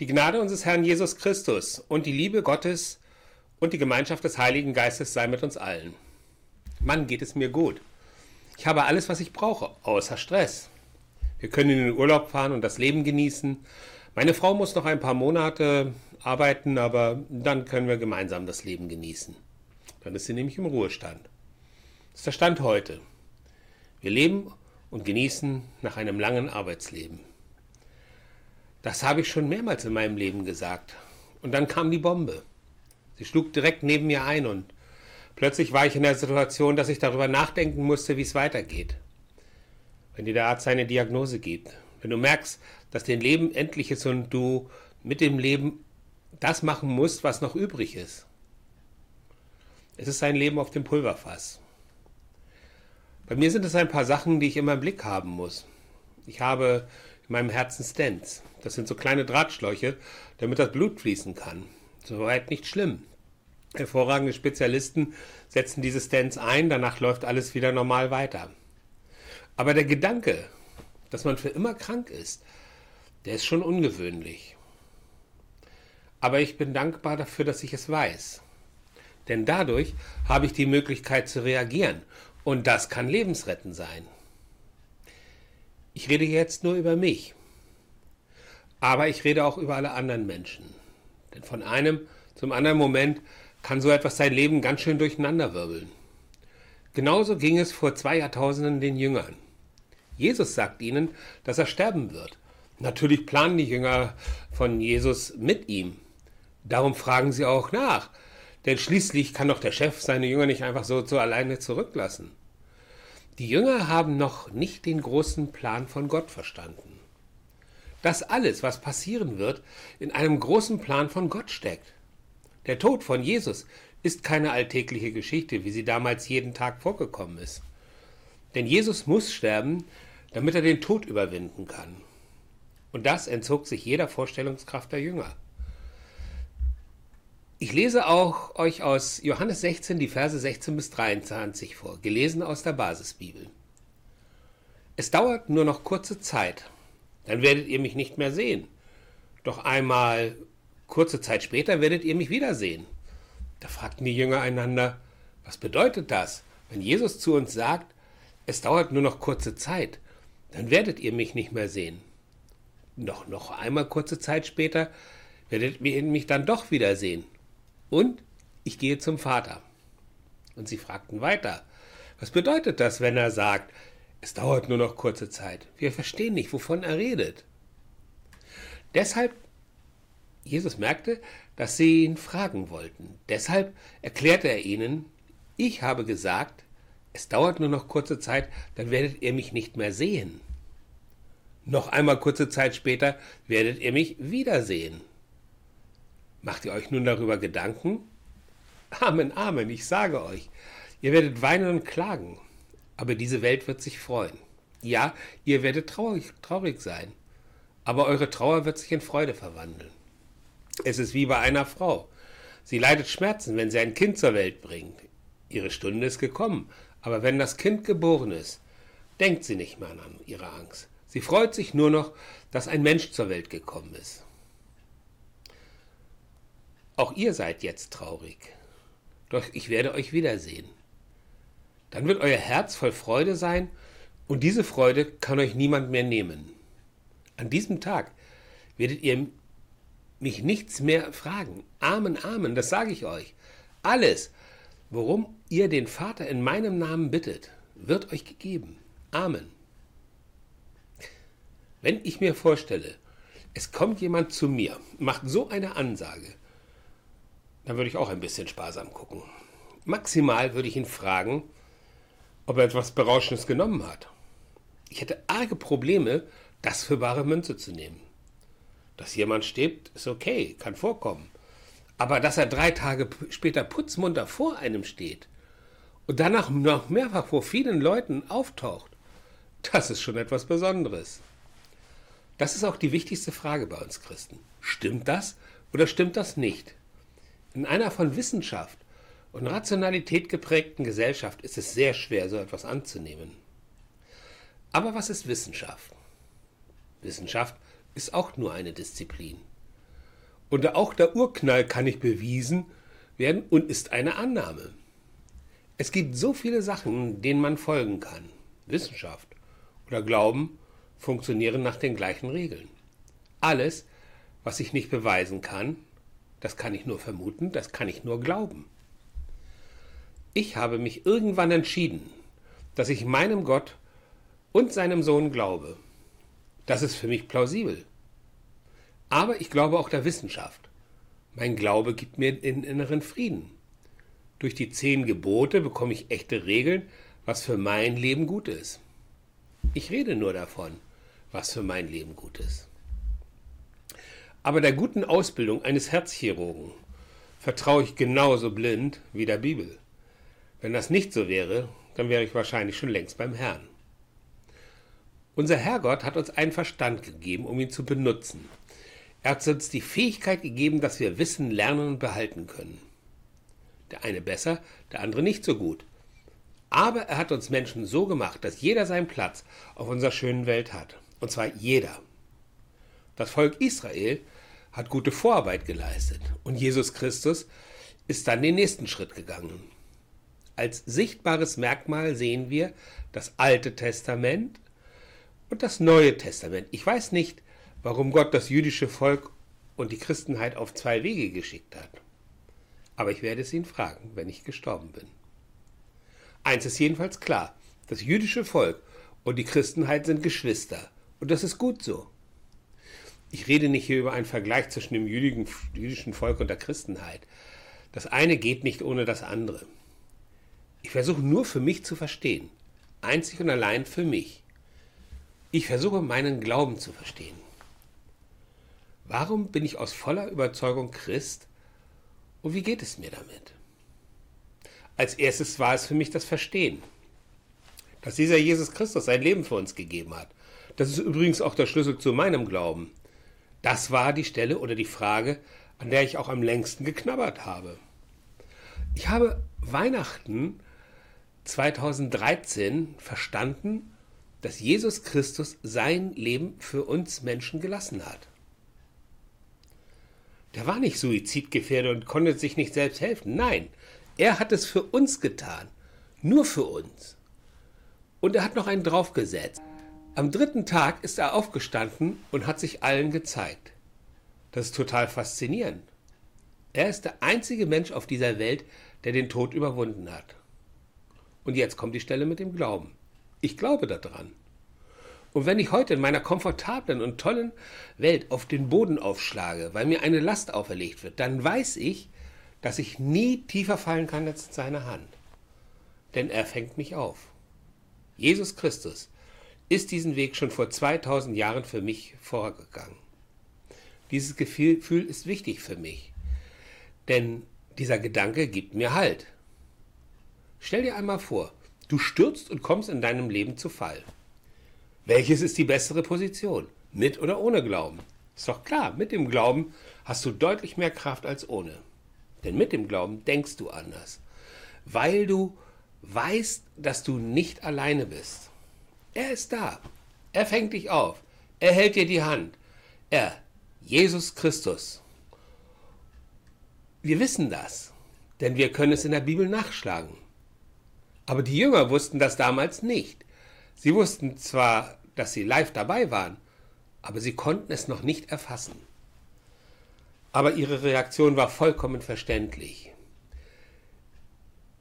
Die Gnade unseres Herrn Jesus Christus und die Liebe Gottes und die Gemeinschaft des Heiligen Geistes sei mit uns allen. Mann, geht es mir gut. Ich habe alles, was ich brauche, außer Stress. Wir können in den Urlaub fahren und das Leben genießen. Meine Frau muss noch ein paar Monate arbeiten, aber dann können wir gemeinsam das Leben genießen. Dann ist sie nämlich im Ruhestand. Das ist der Stand heute. Wir leben und genießen nach einem langen Arbeitsleben. Das habe ich schon mehrmals in meinem Leben gesagt. Und dann kam die Bombe. Sie schlug direkt neben mir ein und plötzlich war ich in der Situation, dass ich darüber nachdenken musste, wie es weitergeht. Wenn dir der Arzt eine Diagnose gibt, wenn du merkst, dass dein Leben endlich ist und du mit dem Leben das machen musst, was noch übrig ist. Es ist ein Leben auf dem Pulverfass. Bei mir sind es ein paar Sachen, die ich immer im Blick haben muss. Ich habe in meinem Herzen Stents. Das sind so kleine Drahtschläuche, damit das Blut fließen kann. Soweit nicht schlimm. Hervorragende Spezialisten setzen diese Stents ein, danach läuft alles wieder normal weiter. Aber der Gedanke, dass man für immer krank ist, der ist schon ungewöhnlich. Aber ich bin dankbar dafür, dass ich es weiß. Denn dadurch habe ich die Möglichkeit zu reagieren. Und das kann lebensrettend sein. Ich rede jetzt nur über mich. Aber ich rede auch über alle anderen Menschen. Denn von einem zum anderen Moment kann so etwas sein Leben ganz schön durcheinanderwirbeln. Genauso ging es vor zwei Jahrtausenden den Jüngern. Jesus sagt ihnen, dass er sterben wird. Natürlich planen die Jünger von Jesus mit ihm. Darum fragen sie auch nach, denn schließlich kann doch der Chef seine Jünger nicht einfach so zu alleine zurücklassen. Die Jünger haben noch nicht den großen Plan von Gott verstanden. Dass alles, was passieren wird, in einem großen Plan von Gott steckt. Der Tod von Jesus ist keine alltägliche Geschichte, wie sie damals jeden Tag vorgekommen ist. Denn Jesus muss sterben, damit er den Tod überwinden kann. Und das entzog sich jeder Vorstellungskraft der Jünger. Ich lese auch euch aus Johannes 16 die Verse 16 bis 23 vor, gelesen aus der Basisbibel. Es dauert nur noch kurze Zeit, dann werdet ihr mich nicht mehr sehen. Doch einmal kurze Zeit später werdet ihr mich wiedersehen. Da fragten die Jünger einander, was bedeutet das, wenn Jesus zu uns sagt, es dauert nur noch kurze Zeit, dann werdet ihr mich nicht mehr sehen. Doch noch einmal kurze Zeit später werdet ihr mich dann doch wiedersehen. Und ich gehe zum Vater. Und sie fragten weiter, was bedeutet das, wenn er sagt, es dauert nur noch kurze Zeit? Wir verstehen nicht, wovon er redet. Deshalb, Jesus merkte, dass sie ihn fragen wollten. Deshalb erklärte er ihnen, ich habe gesagt, es dauert nur noch kurze Zeit, dann werdet ihr mich nicht mehr sehen. Noch einmal kurze Zeit später werdet ihr mich wiedersehen. Macht ihr euch nun darüber Gedanken? Amen, Amen, ich sage euch, ihr werdet weinen und klagen, aber diese Welt wird sich freuen. Ja, ihr werdet traurig, traurig sein, aber eure Trauer wird sich in Freude verwandeln. Es ist wie bei einer Frau. Sie leidet Schmerzen, wenn sie ein Kind zur Welt bringt. Ihre Stunde ist gekommen, aber wenn das Kind geboren ist, denkt sie nicht mehr an ihre Angst. Sie freut sich nur noch, dass ein Mensch zur Welt gekommen ist. Auch ihr seid jetzt traurig, doch ich werde euch wiedersehen. Dann wird euer Herz voll Freude sein, und diese Freude kann euch niemand mehr nehmen. An diesem Tag werdet ihr mich nichts mehr fragen. Amen, Amen, das sage ich euch. Alles, worum ihr den Vater in meinem Namen bittet, wird euch gegeben. Amen. Wenn ich mir vorstelle, es kommt jemand zu mir, macht so eine Ansage, dann würde ich auch ein bisschen sparsam gucken. Maximal würde ich ihn fragen, ob er etwas Berauschendes genommen hat. Ich hätte arge Probleme, das für bare Münze zu nehmen. Dass jemand stirbt, ist okay, kann vorkommen. Aber dass er drei Tage später putzmunter vor einem steht und danach noch mehrfach vor vielen Leuten auftaucht, das ist schon etwas Besonderes. Das ist auch die wichtigste Frage bei uns Christen. Stimmt das oder stimmt das nicht? In einer von Wissenschaft und Rationalität geprägten Gesellschaft ist es sehr schwer, so etwas anzunehmen. Aber was ist Wissenschaft? Wissenschaft ist auch nur eine Disziplin. Und auch der Urknall kann nicht bewiesen werden und ist eine Annahme. Es gibt so viele Sachen, denen man folgen kann. Wissenschaft oder Glauben funktionieren nach den gleichen Regeln. Alles, was ich nicht beweisen kann, das kann ich nur vermuten, das kann ich nur glauben. Ich habe mich irgendwann entschieden, dass ich meinem Gott und seinem Sohn glaube. Das ist für mich plausibel. Aber ich glaube auch der Wissenschaft. Mein Glaube gibt mir den inneren Frieden. Durch die zehn Gebote bekomme ich echte Regeln, was für mein Leben gut ist. Ich rede nur davon, was für mein Leben gut ist. Aber der guten Ausbildung eines Herzchirurgen vertraue ich genauso blind wie der Bibel. Wenn das nicht so wäre, dann wäre ich wahrscheinlich schon längst beim Herrn. Unser Herrgott hat uns einen Verstand gegeben, um ihn zu benutzen. Er hat uns die Fähigkeit gegeben, dass wir Wissen lernen und behalten können. Der eine besser, der andere nicht so gut. Aber er hat uns Menschen so gemacht, dass jeder seinen Platz auf unserer schönen Welt hat. Und zwar jeder. Das Volk Israel hat gute Vorarbeit geleistet und Jesus Christus ist dann den nächsten Schritt gegangen. Als sichtbares Merkmal sehen wir das Alte Testament und das Neue Testament. Ich weiß nicht, warum Gott das jüdische Volk und die Christenheit auf zwei Wege geschickt hat. Aber ich werde es ihn fragen, wenn ich gestorben bin. Eins ist jedenfalls klar, das jüdische Volk und die Christenheit sind Geschwister. Und das ist gut so. Ich rede nicht hier über einen Vergleich zwischen dem jüdischen Volk und der Christenheit. Das eine geht nicht ohne das andere. Ich versuche nur für mich zu verstehen. Einzig und allein für mich. Ich versuche meinen Glauben zu verstehen. Warum bin ich aus voller Überzeugung Christ und wie geht es mir damit? Als erstes war es für mich das Verstehen, dass dieser Jesus Christus sein Leben für uns gegeben hat. Das ist übrigens auch der Schlüssel zu meinem Glauben. Das war die Stelle oder die Frage, an der ich auch am längsten geknabbert habe. Ich habe Weihnachten 2013 verstanden, dass Jesus Christus sein Leben für uns Menschen gelassen hat. Der war nicht suizidgefährdet und konnte sich nicht selbst helfen. Nein, er hat es für uns getan. Nur für uns. Und er hat noch einen draufgesetzt. Am dritten Tag ist er aufgestanden und hat sich allen gezeigt. Das ist total faszinierend. Er ist der einzige Mensch auf dieser Welt, der den Tod überwunden hat. Und jetzt kommt die Stelle mit dem Glauben. Ich glaube daran. Und wenn ich heute in meiner komfortablen und tollen Welt auf den Boden aufschlage, weil mir eine Last auferlegt wird, dann weiß ich, dass ich nie tiefer fallen kann als in seine Hand. Denn er fängt mich auf. Jesus Christus ist diesen Weg schon vor 2000 Jahren für mich vorgegangen. Dieses Gefühl ist wichtig für mich, denn dieser Gedanke gibt mir Halt. Stell dir einmal vor, du stürzt und kommst in deinem Leben zu Fall. Welches ist die bessere Position? Mit oder ohne Glauben? Ist doch klar, mit dem Glauben hast du deutlich mehr Kraft als ohne. Denn mit dem Glauben denkst du anders. Weil du weißt, dass du nicht alleine bist. Er ist da. Er fängt dich auf. Er hält dir die Hand. Er, Jesus Christus. Wir wissen das, denn wir können es in der Bibel nachschlagen. Aber die Jünger wussten das damals nicht. Sie wussten zwar, dass sie live dabei waren, aber sie konnten es noch nicht erfassen. Aber ihre Reaktion war vollkommen verständlich.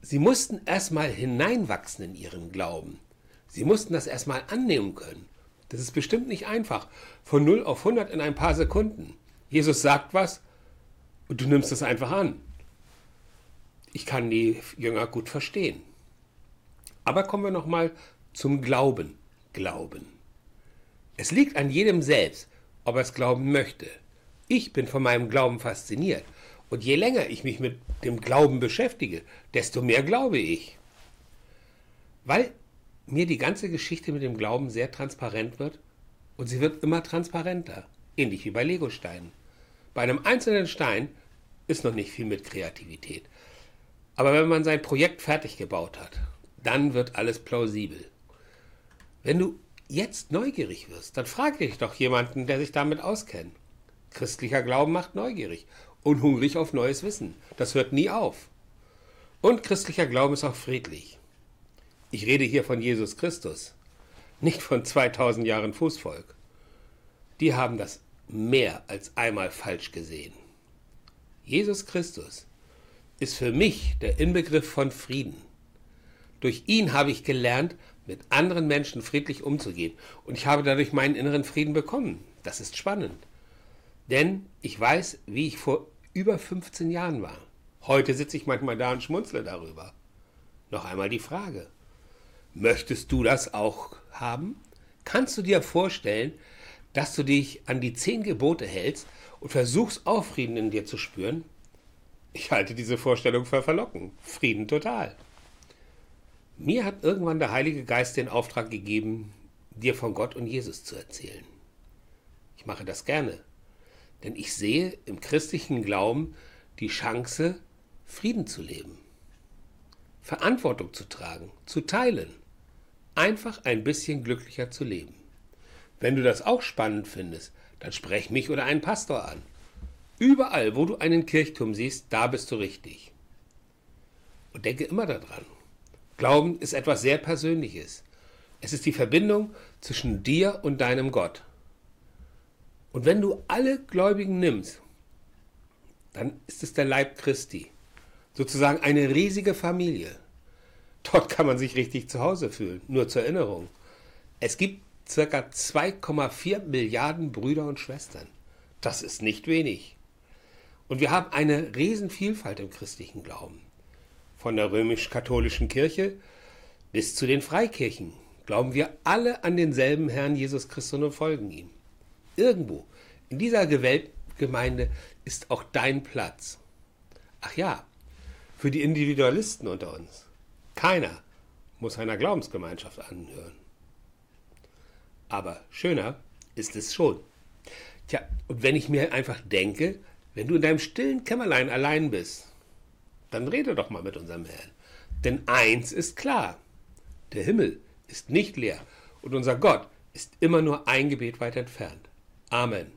Sie mussten erstmal hineinwachsen in ihren Glauben. Sie mussten das erstmal annehmen können. Das ist bestimmt nicht einfach. Von 0 auf 100 in ein paar Sekunden. Jesus sagt was und du nimmst es einfach an. Ich kann die Jünger gut verstehen. Aber kommen wir nochmal zum Glauben. Glauben. Es liegt an jedem selbst, ob er es glauben möchte. Ich bin von meinem Glauben fasziniert. Und je länger ich mich mit dem Glauben beschäftige, desto mehr glaube ich. Weil mir die ganze Geschichte mit dem Glauben sehr transparent wird und sie wird immer transparenter, ähnlich wie bei Legosteinen. Bei einem einzelnen Stein ist noch nicht viel mit Kreativität. Aber wenn man sein Projekt fertig gebaut hat, dann wird alles plausibel. Wenn du jetzt neugierig wirst, dann frage dich doch jemanden, der sich damit auskennt. Christlicher Glauben macht neugierig und hungrig auf neues Wissen. Das hört nie auf. Und christlicher Glauben ist auch friedlich. Ich rede hier von Jesus Christus, nicht von 2000 Jahren Fußvolk. Die haben das mehr als einmal falsch gesehen. Jesus Christus ist für mich der Inbegriff von Frieden. Durch ihn habe ich gelernt, mit anderen Menschen friedlich umzugehen und ich habe dadurch meinen inneren Frieden bekommen. Das ist spannend. Denn ich weiß, wie ich vor über 15 Jahren war. Heute sitze ich manchmal da und schmunzle darüber. Noch einmal die Frage. Möchtest du das auch haben? Kannst du dir vorstellen, dass du dich an die zehn Gebote hältst und versuchst, auch Frieden in dir zu spüren? Ich halte diese Vorstellung für verlockend. Frieden total. Mir hat irgendwann der Heilige Geist den Auftrag gegeben, dir von Gott und Jesus zu erzählen. Ich mache das gerne, denn ich sehe im christlichen Glauben die Chance, Frieden zu leben, Verantwortung zu tragen, zu teilen, einfach ein bisschen glücklicher zu leben. Wenn du das auch spannend findest, dann sprech mich oder einen Pastor an. Überall, wo du einen Kirchturm siehst, da bist du richtig. Und denke immer daran. Glauben ist etwas sehr Persönliches. Es ist die Verbindung zwischen dir und deinem Gott. Und wenn du alle Gläubigen nimmst, dann ist es der Leib Christi. Sozusagen eine riesige Familie. Dort kann man sich richtig zu Hause fühlen. Nur zur Erinnerung. Es gibt ca. 2,4 Milliarden Brüder und Schwestern. Das ist nicht wenig. Und wir haben eine Riesenvielfalt im christlichen Glauben. Von der römisch-katholischen Kirche bis zu den Freikirchen glauben wir alle an denselben Herrn Jesus Christus und folgen ihm. Irgendwo in dieser Gemeinde ist auch dein Platz. Ach ja, für die Individualisten unter uns. Keiner muss einer Glaubensgemeinschaft anhören. Aber schöner ist es schon. Tja, und wenn ich mir einfach denke, wenn du in deinem stillen Kämmerlein allein bist, dann rede doch mal mit unserem Herrn. Denn eins ist klar, der Himmel ist nicht leer und unser Gott ist immer nur ein Gebet weit entfernt. Amen.